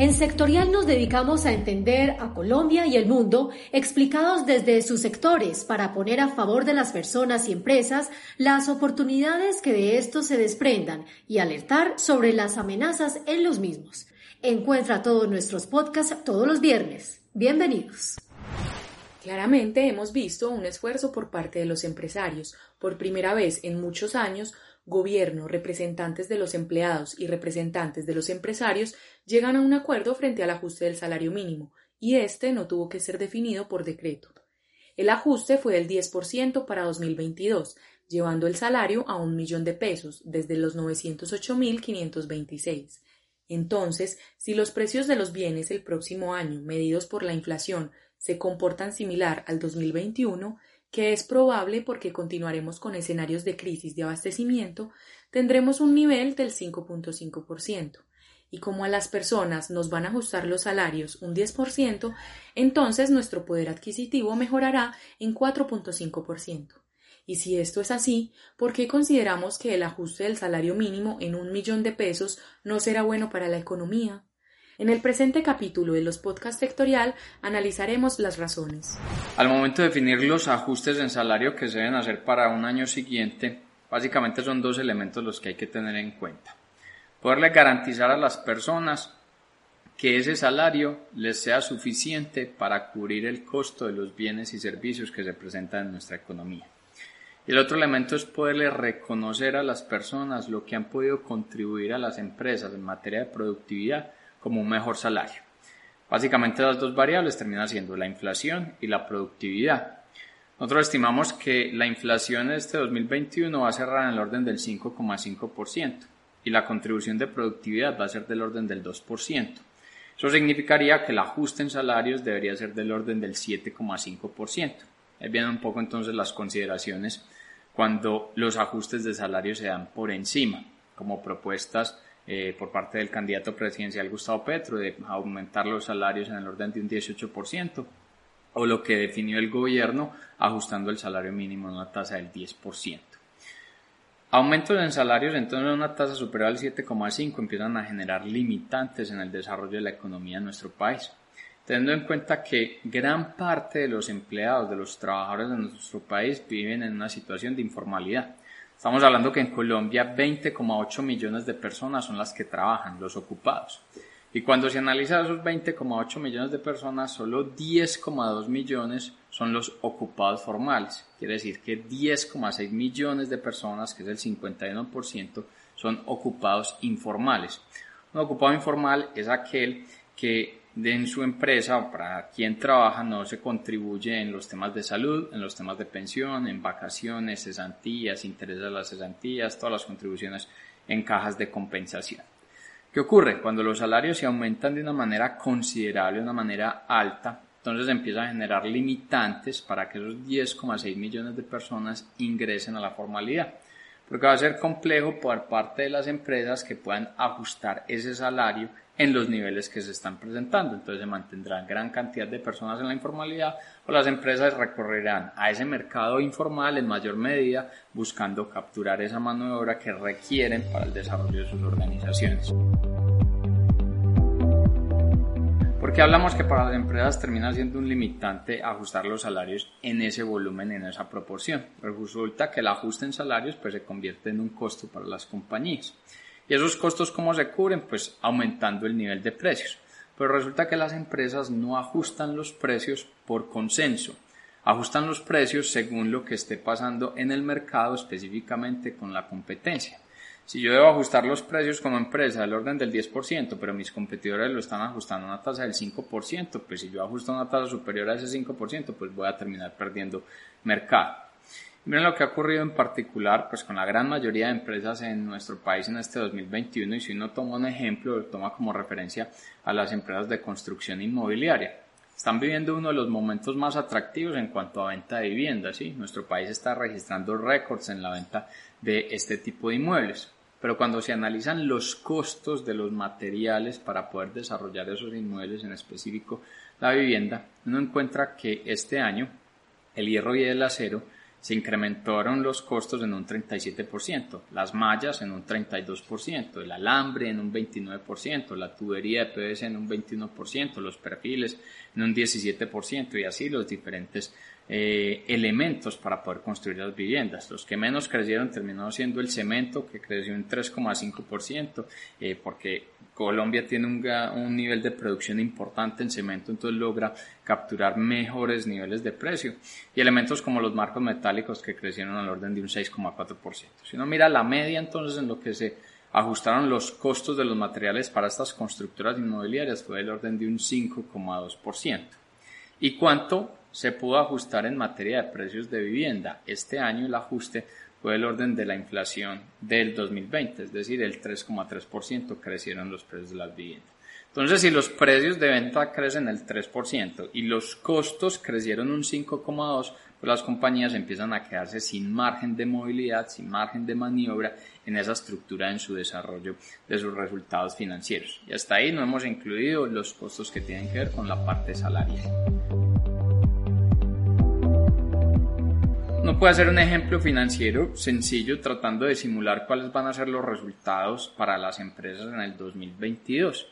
En Sectorial nos dedicamos a entender a Colombia y el mundo explicados desde sus sectores para poner a favor de las personas y empresas las oportunidades que de estos se desprendan y alertar sobre las amenazas en los mismos. Encuentra todos nuestros podcasts todos los viernes. Bienvenidos. Claramente hemos visto un esfuerzo por parte de los empresarios. Por primera vez en muchos años, gobierno, representantes de los empleados y representantes de los empresarios llegan a un acuerdo frente al ajuste del salario mínimo, y este no tuvo que ser definido por decreto. El ajuste fue del 10% para 2022, llevando el salario a un millón de pesos, desde los 908.526. Entonces, si los precios de los bienes el próximo año, medidos por la inflación, se comportan similar al 2021, que es probable porque continuaremos con escenarios de crisis de abastecimiento, tendremos un nivel del 5.5%. Y como a las personas nos van a ajustar los salarios un 10%, entonces nuestro poder adquisitivo mejorará en 4.5%. Y si esto es así, ¿por qué consideramos que el ajuste del salario mínimo en un millón de pesos no será bueno para la economía? En el presente capítulo de los podcast sectorial analizaremos las razones. Al momento de definir los ajustes en salario que se deben hacer para un año siguiente, básicamente son dos elementos los que hay que tener en cuenta. Poderle garantizar a las personas que ese salario les sea suficiente para cubrir el costo de los bienes y servicios que se presentan en nuestra economía. El otro elemento es poderle reconocer a las personas lo que han podido contribuir a las empresas en materia de productividad como un mejor salario. Básicamente las dos variables terminan siendo la inflación y la productividad. Nosotros estimamos que la inflación de este 2021 va a cerrar en el orden del 5,5% y la contribución de productividad va a ser del orden del 2%. Eso significaría que el ajuste en salarios debería ser del orden del 7,5%. Ahí vienen un poco entonces las consideraciones cuando los ajustes de salarios se dan por encima, como propuestas eh, por parte del candidato presidencial Gustavo Petro de aumentar los salarios en el orden de un 18%, o lo que definió el gobierno ajustando el salario mínimo a una tasa del 10%. Aumentos en salarios entonces a una tasa superior al 7,5 empiezan a generar limitantes en el desarrollo de la economía de nuestro país, teniendo en cuenta que gran parte de los empleados, de los trabajadores de nuestro país viven en una situación de informalidad Estamos hablando que en Colombia 20,8 millones de personas son las que trabajan, los ocupados. Y cuando se analiza esos 20,8 millones de personas, solo 10,2 millones son los ocupados formales. Quiere decir que 10,6 millones de personas, que es el 51%, son ocupados informales. Un ocupado informal es aquel que en su empresa para quien trabaja no se contribuye en los temas de salud, en los temas de pensión, en vacaciones, cesantías, intereses de las cesantías, todas las contribuciones en cajas de compensación. ¿Qué ocurre? Cuando los salarios se aumentan de una manera considerable, de una manera alta, entonces empieza a generar limitantes para que esos 10,6 millones de personas ingresen a la formalidad. Porque va a ser complejo por parte de las empresas que puedan ajustar ese salario en los niveles que se están presentando. Entonces se mantendrá gran cantidad de personas en la informalidad o las empresas recorrerán a ese mercado informal en mayor medida buscando capturar esa mano de obra que requieren para el desarrollo de sus organizaciones. ¿Por qué hablamos que para las empresas termina siendo un limitante ajustar los salarios en ese volumen, en esa proporción? Pues resulta que el ajuste en salarios pues, se convierte en un costo para las compañías. ¿Y esos costos cómo se cubren? Pues aumentando el nivel de precios. Pero resulta que las empresas no ajustan los precios por consenso, ajustan los precios según lo que esté pasando en el mercado, específicamente con la competencia. Si yo debo ajustar los precios como empresa del orden del 10%, pero mis competidores lo están ajustando a una tasa del 5%, pues si yo ajusto una tasa superior a ese 5%, pues voy a terminar perdiendo mercado. Miren lo que ha ocurrido en particular pues con la gran mayoría de empresas en nuestro país en este 2021 y si uno toma un ejemplo, lo toma como referencia a las empresas de construcción inmobiliaria. Están viviendo uno de los momentos más atractivos en cuanto a venta de viviendas, ¿sí? Nuestro país está registrando récords en la venta de este tipo de inmuebles. Pero cuando se analizan los costos de los materiales para poder desarrollar esos inmuebles, en específico la vivienda, uno encuentra que este año el hierro y el acero se incrementaron los costos en un 37%, las mallas en un 32%, el alambre en un 29%, la tubería de PVC en un 21%, los perfiles en un 17% y así los diferentes eh, elementos para poder construir las viviendas. Los que menos crecieron terminó siendo el cemento, que creció un 3,5%, eh, porque Colombia tiene un, nivel de producción importante en cemento, entonces logra capturar mejores niveles de precio. Y elementos como los marcos metálicos que crecieron al orden de un 6,4%. Si uno mira la media, entonces en lo que se ajustaron los costos de los materiales para estas constructoras inmobiliarias fue del orden de un 5,2%. ¿Y cuánto se pudo ajustar en materia de precios de vivienda. Este año el ajuste fue el orden de la inflación del 2020, es decir, el 3,3% crecieron los precios de las viviendas. Entonces, si los precios de venta crecen el 3% y los costos crecieron un 5,2%, pues las compañías empiezan a quedarse sin margen de movilidad, sin margen de maniobra en esa estructura en su desarrollo de sus resultados financieros. Y hasta ahí no hemos incluido los costos que tienen que ver con la parte salarial. No puede ser un ejemplo financiero sencillo tratando de simular cuáles van a ser los resultados para las empresas en el 2022.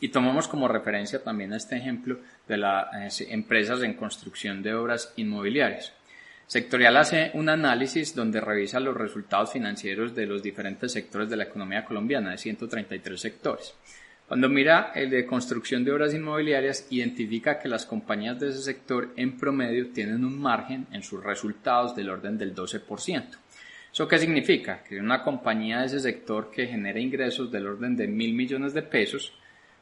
Y tomamos como referencia también este ejemplo de las eh, empresas en construcción de obras inmobiliarias. Sectorial hace un análisis donde revisa los resultados financieros de los diferentes sectores de la economía colombiana, de 133 sectores. Cuando mira el de construcción de obras inmobiliarias, identifica que las compañías de ese sector en promedio tienen un margen en sus resultados del orden del 12%. ¿Eso qué significa? Que una compañía de ese sector que genera ingresos del orden de mil millones de pesos,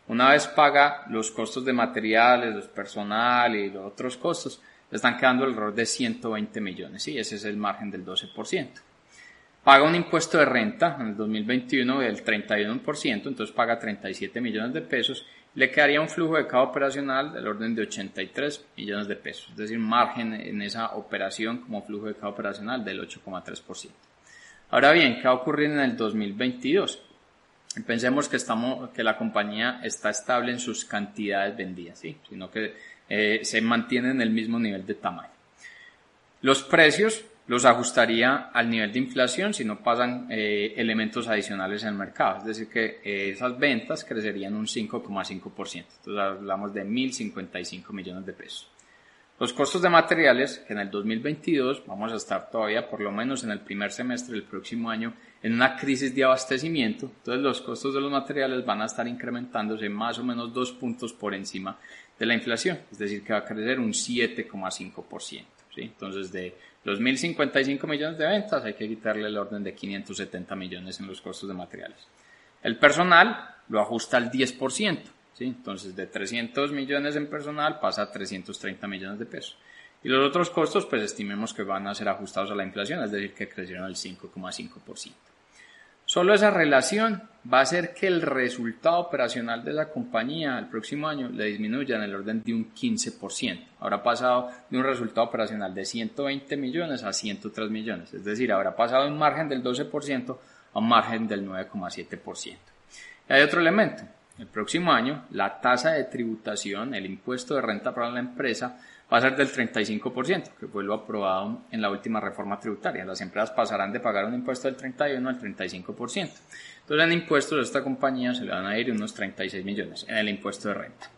una vez paga los costos de materiales, los personal y los otros costos, le están quedando alrededor de 120 millones. Y ese es el margen del 12% paga un impuesto de renta en el 2021 del 31%, entonces paga 37 millones de pesos, le quedaría un flujo de caja operacional del orden de 83 millones de pesos, es decir, margen en esa operación como flujo de caja operacional del 8,3%. Ahora bien, ¿qué va a ocurrir en el 2022? Pensemos que, estamos, que la compañía está estable en sus cantidades vendidas, ¿sí? sino que eh, se mantiene en el mismo nivel de tamaño. Los precios los ajustaría al nivel de inflación si no pasan eh, elementos adicionales en el mercado. Es decir, que eh, esas ventas crecerían un 5,5%. Entonces hablamos de 1.055 millones de pesos. Los costos de materiales, que en el 2022 vamos a estar todavía, por lo menos en el primer semestre del próximo año, en una crisis de abastecimiento. Entonces los costos de los materiales van a estar incrementándose más o menos dos puntos por encima de la inflación. Es decir, que va a crecer un 7,5%. Entonces de los 1.055 millones de ventas hay que quitarle el orden de 570 millones en los costos de materiales. El personal lo ajusta al 10%, ¿sí? entonces de 300 millones en personal pasa a 330 millones de pesos. Y los otros costos, pues estimemos que van a ser ajustados a la inflación, es decir, que crecieron al 5,5%. Solo esa relación va a hacer que el resultado operacional de la compañía el próximo año le disminuya en el orden de un 15%. Habrá pasado de un resultado operacional de 120 millones a 103 millones. Es decir, habrá pasado de un margen del 12% a un margen del 9,7%. Y hay otro elemento. El próximo año, la tasa de tributación, el impuesto de renta para la empresa, va a ser del 35%, que fue lo aprobado en la última reforma tributaria. Las empresas pasarán de pagar un impuesto del 31 al 35%. Entonces, en impuestos de esta compañía se le van a ir unos 36 millones en el impuesto de renta.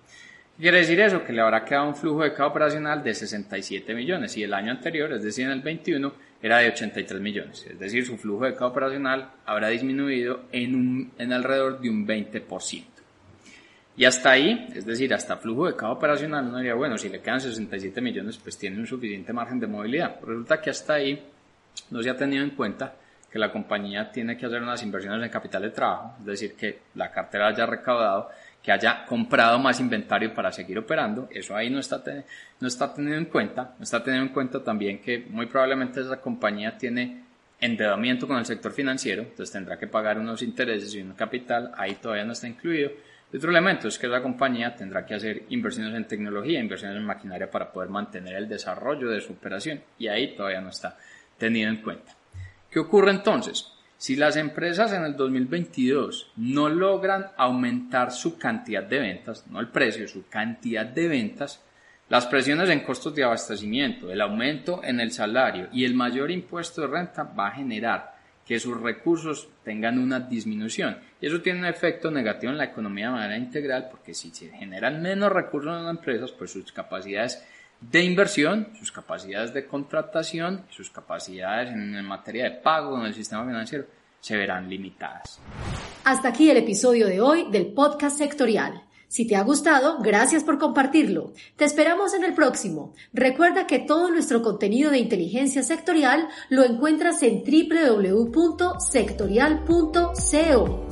¿Qué quiere decir eso? Que le habrá quedado un flujo de caja operacional de 67 millones y el año anterior, es decir, en el 21, era de 83 millones. Es decir, su flujo de caja operacional habrá disminuido en, un, en alrededor de un 20%. Y hasta ahí, es decir, hasta flujo de caja operacional, uno diría, bueno, si le quedan 67 millones, pues tiene un suficiente margen de movilidad. resulta que hasta ahí no se ha tenido en cuenta que la compañía tiene que hacer unas inversiones en capital de trabajo, es decir, que la cartera haya recaudado, que haya comprado más inventario para seguir operando, eso ahí no está, no está tenido en cuenta, no está teniendo en cuenta también que muy probablemente esa compañía tiene endeudamiento con el sector financiero, entonces tendrá que pagar unos intereses y un capital, ahí todavía no está incluido, otro elemento es que la compañía tendrá que hacer inversiones en tecnología, inversiones en maquinaria para poder mantener el desarrollo de su operación y ahí todavía no está tenido en cuenta. ¿Qué ocurre entonces? Si las empresas en el 2022 no logran aumentar su cantidad de ventas, no el precio, su cantidad de ventas, Las presiones en costos de abastecimiento, el aumento en el salario y el mayor impuesto de renta va a generar que sus recursos tengan una disminución. Y eso tiene un efecto negativo en la economía de manera integral porque si se generan menos recursos en las empresas, pues sus capacidades de inversión, sus capacidades de contratación, sus capacidades en materia de pago en el sistema financiero se verán limitadas. Hasta aquí el episodio de hoy del podcast sectorial. Si te ha gustado, gracias por compartirlo. Te esperamos en el próximo. Recuerda que todo nuestro contenido de inteligencia sectorial lo encuentras en www.sectorial.co.